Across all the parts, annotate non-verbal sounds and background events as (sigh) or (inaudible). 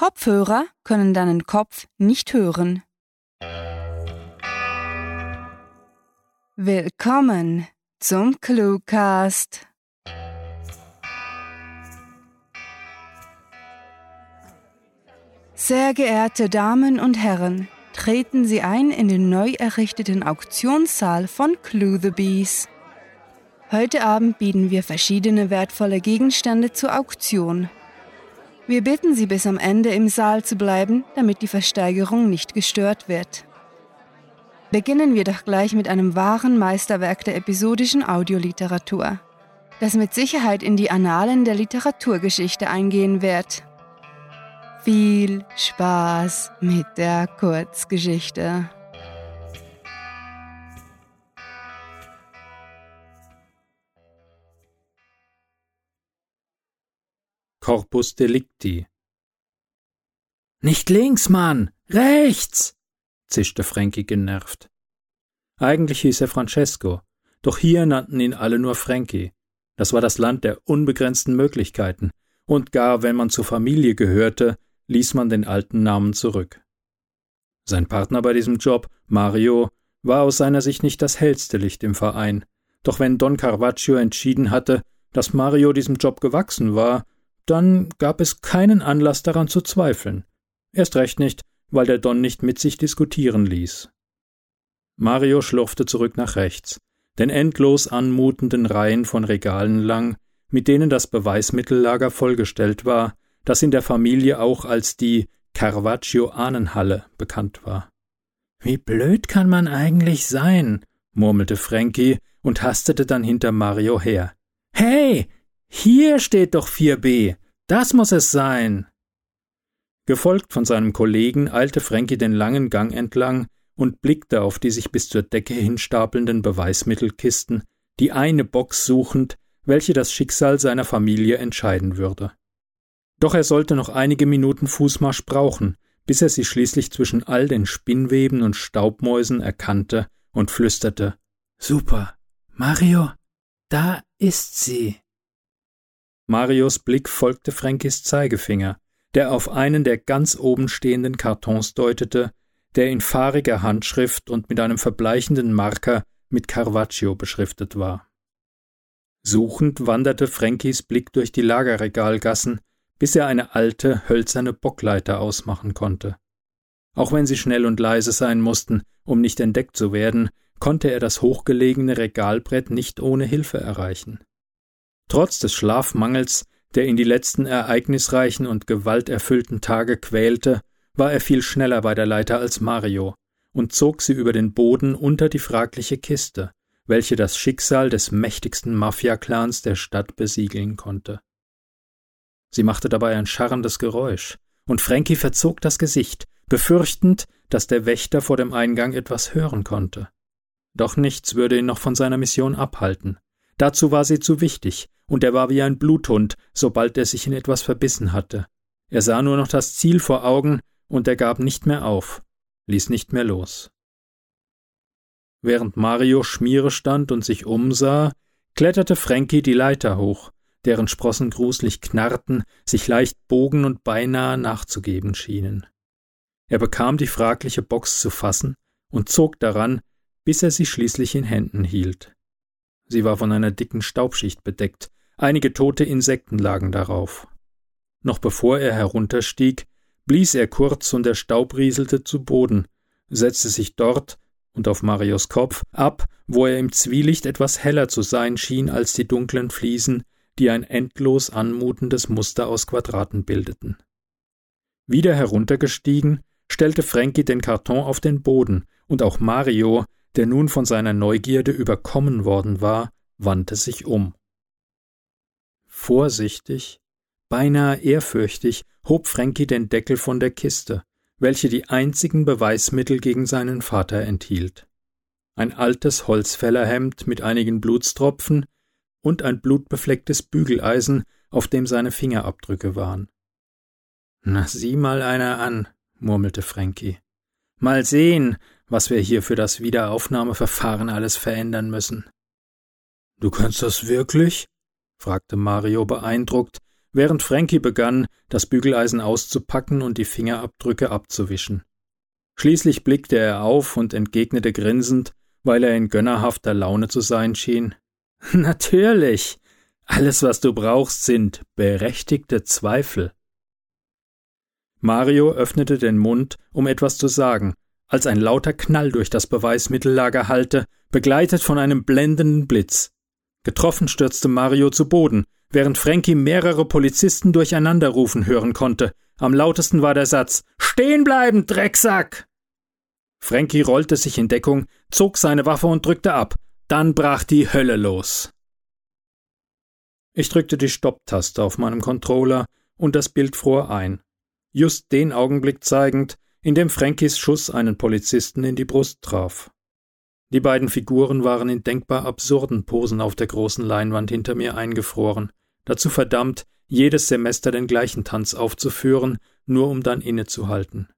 Kopfhörer können deinen Kopf nicht hören. Willkommen zum Cluecast. Sehr geehrte Damen und Herren, treten Sie ein in den neu errichteten Auktionssaal von Clue the Bees. Heute Abend bieten wir verschiedene wertvolle Gegenstände zur Auktion. Wir bitten Sie bis am Ende im Saal zu bleiben, damit die Versteigerung nicht gestört wird. Beginnen wir doch gleich mit einem wahren Meisterwerk der episodischen Audioliteratur, das mit Sicherheit in die Annalen der Literaturgeschichte eingehen wird. Viel Spaß mit der Kurzgeschichte. Corpus Delicti. Nicht links, Mann! Rechts! zischte Frankie genervt. Eigentlich hieß er Francesco, doch hier nannten ihn alle nur Frankie. Das war das Land der unbegrenzten Möglichkeiten, und gar wenn man zur Familie gehörte, ließ man den alten Namen zurück. Sein Partner bei diesem Job, Mario, war aus seiner Sicht nicht das hellste Licht im Verein, doch wenn Don Carvaccio entschieden hatte, dass Mario diesem Job gewachsen war, dann gab es keinen Anlass daran zu zweifeln. Erst recht nicht, weil der Don nicht mit sich diskutieren ließ. Mario schlurfte zurück nach rechts, den endlos anmutenden Reihen von Regalen lang, mit denen das Beweismittellager vollgestellt war, das in der Familie auch als die Carvaccio-Ahnenhalle bekannt war. Wie blöd kann man eigentlich sein? murmelte Frankie und hastete dann hinter Mario her. Hey, hier steht doch 4b. Das muss es sein. Gefolgt von seinem Kollegen eilte Frankie den langen Gang entlang und blickte auf die sich bis zur Decke hinstapelnden Beweismittelkisten, die eine Box suchend, welche das Schicksal seiner Familie entscheiden würde. Doch er sollte noch einige Minuten Fußmarsch brauchen, bis er sie schließlich zwischen all den Spinnweben und Staubmäusen erkannte und flüsterte Super. Mario, da ist sie. Marios Blick folgte Frankis Zeigefinger, der auf einen der ganz oben stehenden Kartons deutete, der in fahriger Handschrift und mit einem verbleichenden Marker mit Carvaccio beschriftet war. Suchend wanderte Frankis Blick durch die Lagerregalgassen, bis er eine alte, hölzerne Bockleiter ausmachen konnte. Auch wenn sie schnell und leise sein mussten, um nicht entdeckt zu werden, konnte er das hochgelegene Regalbrett nicht ohne Hilfe erreichen. Trotz des Schlafmangels, der ihn die letzten ereignisreichen und gewalterfüllten Tage quälte, war er viel schneller bei der Leiter als Mario und zog sie über den Boden unter die fragliche Kiste, welche das Schicksal des mächtigsten Mafia-Clans der Stadt besiegeln konnte. Sie machte dabei ein scharrendes Geräusch, und Frankie verzog das Gesicht, befürchtend, dass der Wächter vor dem Eingang etwas hören konnte. Doch nichts würde ihn noch von seiner Mission abhalten. Dazu war sie zu wichtig, und er war wie ein Bluthund, sobald er sich in etwas verbissen hatte. Er sah nur noch das Ziel vor Augen, und er gab nicht mehr auf, ließ nicht mehr los. Während Mario Schmiere stand und sich umsah, kletterte Frankie die Leiter hoch, deren Sprossen gruselig knarrten, sich leicht bogen und beinahe nachzugeben schienen. Er bekam die fragliche Box zu fassen und zog daran, bis er sie schließlich in Händen hielt. Sie war von einer dicken Staubschicht bedeckt, einige tote Insekten lagen darauf. Noch bevor er herunterstieg, blies er kurz und der Staub rieselte zu Boden, setzte sich dort und auf Marios Kopf ab, wo er im Zwielicht etwas heller zu sein schien als die dunklen Fliesen, die ein endlos anmutendes Muster aus Quadraten bildeten. Wieder heruntergestiegen, stellte Frankie den Karton auf den Boden, und auch Mario, der nun von seiner Neugierde überkommen worden war, wandte sich um. Vorsichtig, beinahe ehrfürchtig, hob Frankie den Deckel von der Kiste, welche die einzigen Beweismittel gegen seinen Vater enthielt. Ein altes Holzfällerhemd mit einigen Blutstropfen, und ein blutbeflecktes Bügeleisen, auf dem seine Fingerabdrücke waren. Na, sieh mal einer an, murmelte Frankie. Mal sehen, was wir hier für das Wiederaufnahmeverfahren alles verändern müssen. Du kannst das wirklich? Fragte Mario beeindruckt, während Frankie begann, das Bügeleisen auszupacken und die Fingerabdrücke abzuwischen. Schließlich blickte er auf und entgegnete grinsend, weil er in gönnerhafter Laune zu sein schien. (laughs) Natürlich. Alles, was du brauchst, sind berechtigte Zweifel. Mario öffnete den Mund, um etwas zu sagen, als ein lauter Knall durch das Beweismittellager hallte, begleitet von einem blendenden Blitz. Getroffen stürzte Mario zu Boden, während Frankie mehrere Polizisten durcheinander rufen hören konnte. Am lautesten war der Satz Stehen bleiben, Drecksack. Frankie rollte sich in Deckung, zog seine Waffe und drückte ab. Dann brach die Hölle los. Ich drückte die Stopptaste auf meinem Controller und das Bild fror ein. Just den Augenblick zeigend, in dem Frankies Schuss einen Polizisten in die Brust traf. Die beiden Figuren waren in denkbar absurden Posen auf der großen Leinwand hinter mir eingefroren, dazu verdammt, jedes Semester den gleichen Tanz aufzuführen, nur um dann innezuhalten.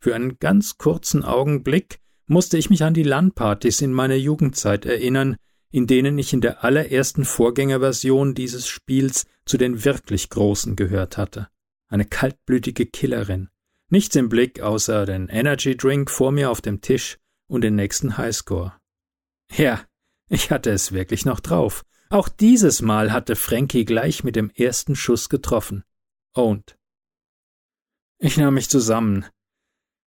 Für einen ganz kurzen Augenblick musste ich mich an die LAN-Partys in meiner Jugendzeit erinnern, in denen ich in der allerersten Vorgängerversion dieses Spiels zu den wirklich Großen gehört hatte. Eine kaltblütige Killerin. Nichts im Blick außer den Energy Drink vor mir auf dem Tisch und den nächsten Highscore. Ja, ich hatte es wirklich noch drauf. Auch dieses Mal hatte Frankie gleich mit dem ersten Schuss getroffen. Owned. Ich nahm mich zusammen,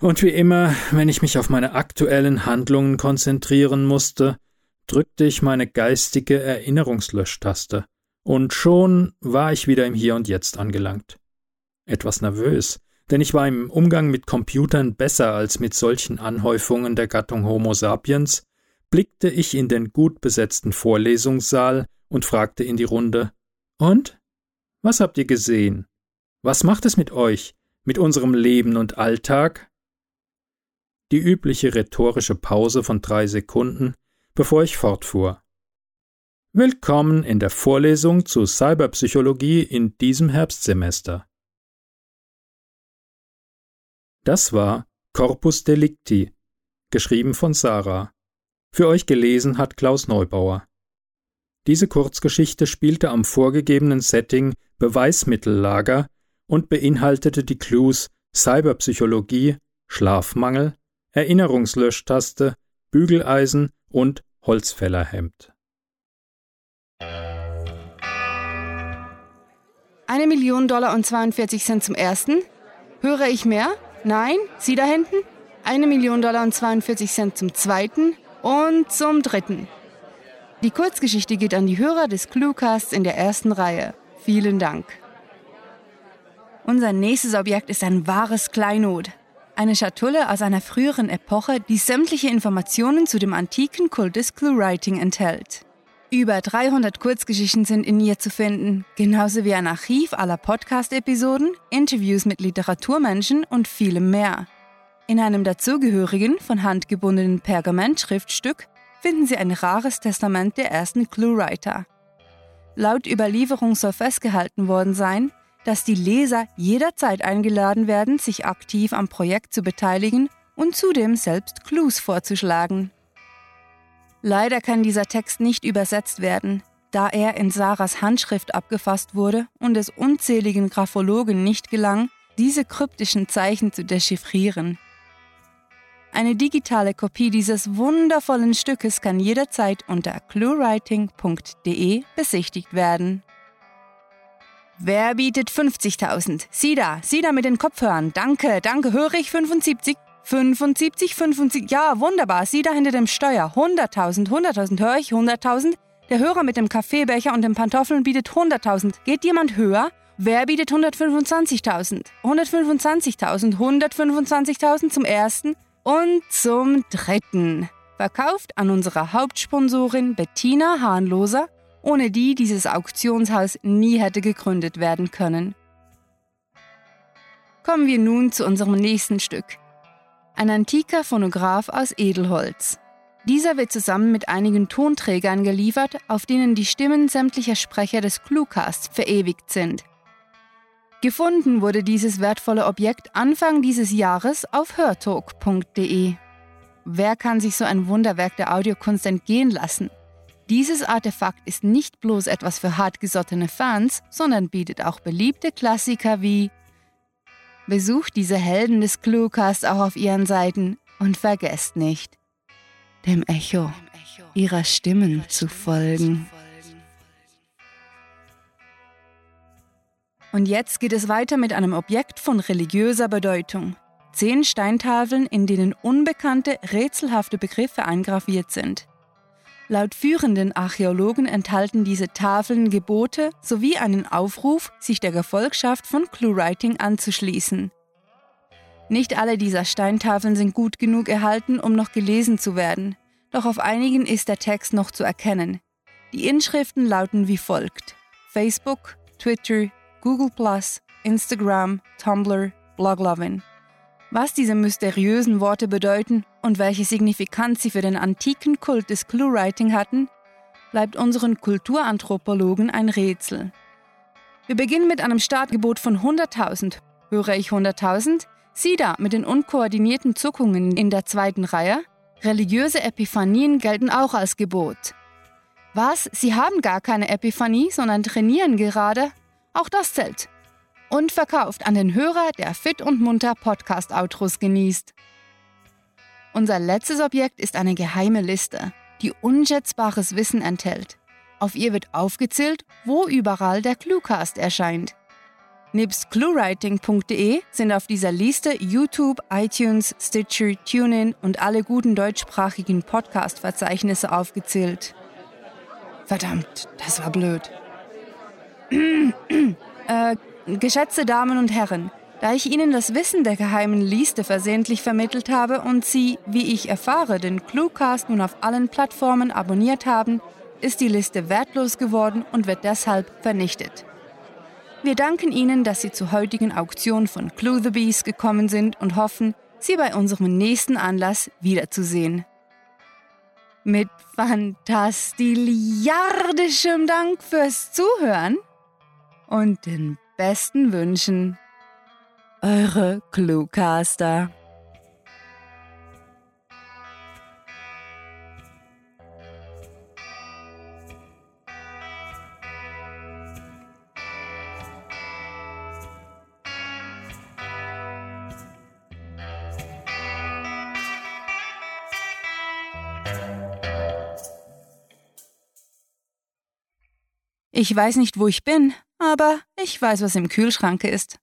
und wie immer, wenn ich mich auf meine aktuellen Handlungen konzentrieren musste, drückte ich meine geistige Erinnerungslöschtaste, und schon war ich wieder im Hier und Jetzt angelangt. Etwas nervös, denn ich war im Umgang mit Computern besser als mit solchen Anhäufungen der Gattung Homo sapiens, blickte ich in den gut besetzten Vorlesungssaal und fragte in die Runde Und? Was habt ihr gesehen? Was macht es mit euch, mit unserem Leben und Alltag? die übliche rhetorische Pause von drei Sekunden, bevor ich fortfuhr. Willkommen in der Vorlesung zu Cyberpsychologie in diesem Herbstsemester. Das war Corpus Delicti, geschrieben von Sarah. Für euch gelesen hat Klaus Neubauer. Diese Kurzgeschichte spielte am vorgegebenen Setting Beweismittellager und beinhaltete die Clues Cyberpsychologie, Schlafmangel, Erinnerungslöschtaste, Bügeleisen und Holzfällerhemd. Eine Million Dollar und 42 Cent zum ersten. Höre ich mehr? Nein? Sie da hinten? Eine Million Dollar und 42 Cent zum zweiten und zum dritten. Die Kurzgeschichte geht an die Hörer des Cluecasts in der ersten Reihe. Vielen Dank. Unser nächstes Objekt ist ein wahres Kleinod. Eine Schatulle aus einer früheren Epoche, die sämtliche Informationen zu dem antiken Kult des Clue-Writing enthält. Über 300 Kurzgeschichten sind in ihr zu finden, genauso wie ein Archiv aller Podcast-Episoden, Interviews mit Literaturmenschen und vielem mehr. In einem dazugehörigen, von Hand gebundenen Pergamentschriftstück finden Sie ein rares Testament der ersten Clue-Writer. Laut Überlieferung soll festgehalten worden sein, dass die Leser jederzeit eingeladen werden, sich aktiv am Projekt zu beteiligen und zudem selbst Clues vorzuschlagen. Leider kann dieser Text nicht übersetzt werden, da er in Sarahs Handschrift abgefasst wurde und es unzähligen Graphologen nicht gelang, diese kryptischen Zeichen zu dechiffrieren. Eine digitale Kopie dieses wundervollen Stückes kann jederzeit unter cluewriting.de besichtigt werden. Wer bietet 50.000? Sie da, Sie da mit den Kopfhörern. Danke, danke, höre ich 75? 75, 75, ja, wunderbar. Sie da hinter dem Steuer. 100.000, 100.000, höre ich 100.000? Der Hörer mit dem Kaffeebecher und den Pantoffeln bietet 100.000. Geht jemand höher? Wer bietet 125.000? 125.000, 125.000 zum ersten und zum dritten. Verkauft an unsere Hauptsponsorin Bettina Hahnloser ohne die dieses Auktionshaus nie hätte gegründet werden können. Kommen wir nun zu unserem nächsten Stück. Ein antiker Phonograph aus Edelholz. Dieser wird zusammen mit einigen Tonträgern geliefert, auf denen die Stimmen sämtlicher Sprecher des Cluecasts verewigt sind. Gefunden wurde dieses wertvolle Objekt Anfang dieses Jahres auf hörtalk.de. Wer kann sich so ein Wunderwerk der Audiokunst entgehen lassen? Dieses Artefakt ist nicht bloß etwas für hartgesottene Fans, sondern bietet auch beliebte Klassiker wie Besucht diese Helden des Cluecast auch auf ihren Seiten und vergesst nicht, dem Echo ihrer Stimmen zu folgen. Und jetzt geht es weiter mit einem Objekt von religiöser Bedeutung. Zehn Steintafeln, in denen unbekannte, rätselhafte Begriffe eingraviert sind. Laut führenden Archäologen enthalten diese Tafeln Gebote sowie einen Aufruf, sich der Gefolgschaft von ClueWriting anzuschließen. Nicht alle dieser Steintafeln sind gut genug erhalten, um noch gelesen zu werden, doch auf einigen ist der Text noch zu erkennen. Die Inschriften lauten wie folgt: Facebook, Twitter, Google, Instagram, Tumblr, Bloglovin. Was diese mysteriösen Worte bedeuten und welche Signifikanz sie für den antiken Kult des Clue-Writing hatten, bleibt unseren Kulturanthropologen ein Rätsel. Wir beginnen mit einem Startgebot von 100.000. Höre ich 100.000? Sie da mit den unkoordinierten Zuckungen in der zweiten Reihe? Religiöse Epiphanien gelten auch als Gebot. Was? Sie haben gar keine Epiphanie, sondern trainieren gerade? Auch das zählt und verkauft an den Hörer, der fit und munter Podcast-Outros genießt. Unser letztes Objekt ist eine geheime Liste, die unschätzbares Wissen enthält. Auf ihr wird aufgezählt, wo überall der Cluecast erscheint. Nebst cluewriting.de sind auf dieser Liste YouTube, iTunes, Stitcher, TuneIn und alle guten deutschsprachigen Podcast-Verzeichnisse aufgezählt. Verdammt, das war blöd. (clears throat) äh, Geschätzte Damen und Herren, da ich Ihnen das Wissen der geheimen Liste versehentlich vermittelt habe und Sie, wie ich erfahre, den Cluecast nun auf allen Plattformen abonniert haben, ist die Liste wertlos geworden und wird deshalb vernichtet. Wir danken Ihnen, dass Sie zur heutigen Auktion von Clue the Beast gekommen sind und hoffen, Sie bei unserem nächsten Anlass wiederzusehen. Mit fantastiliardischem Dank fürs Zuhören und den besten Wünschen. Eure Cluecaster. Ich weiß nicht, wo ich bin, aber ich weiß, was im Kühlschrank ist.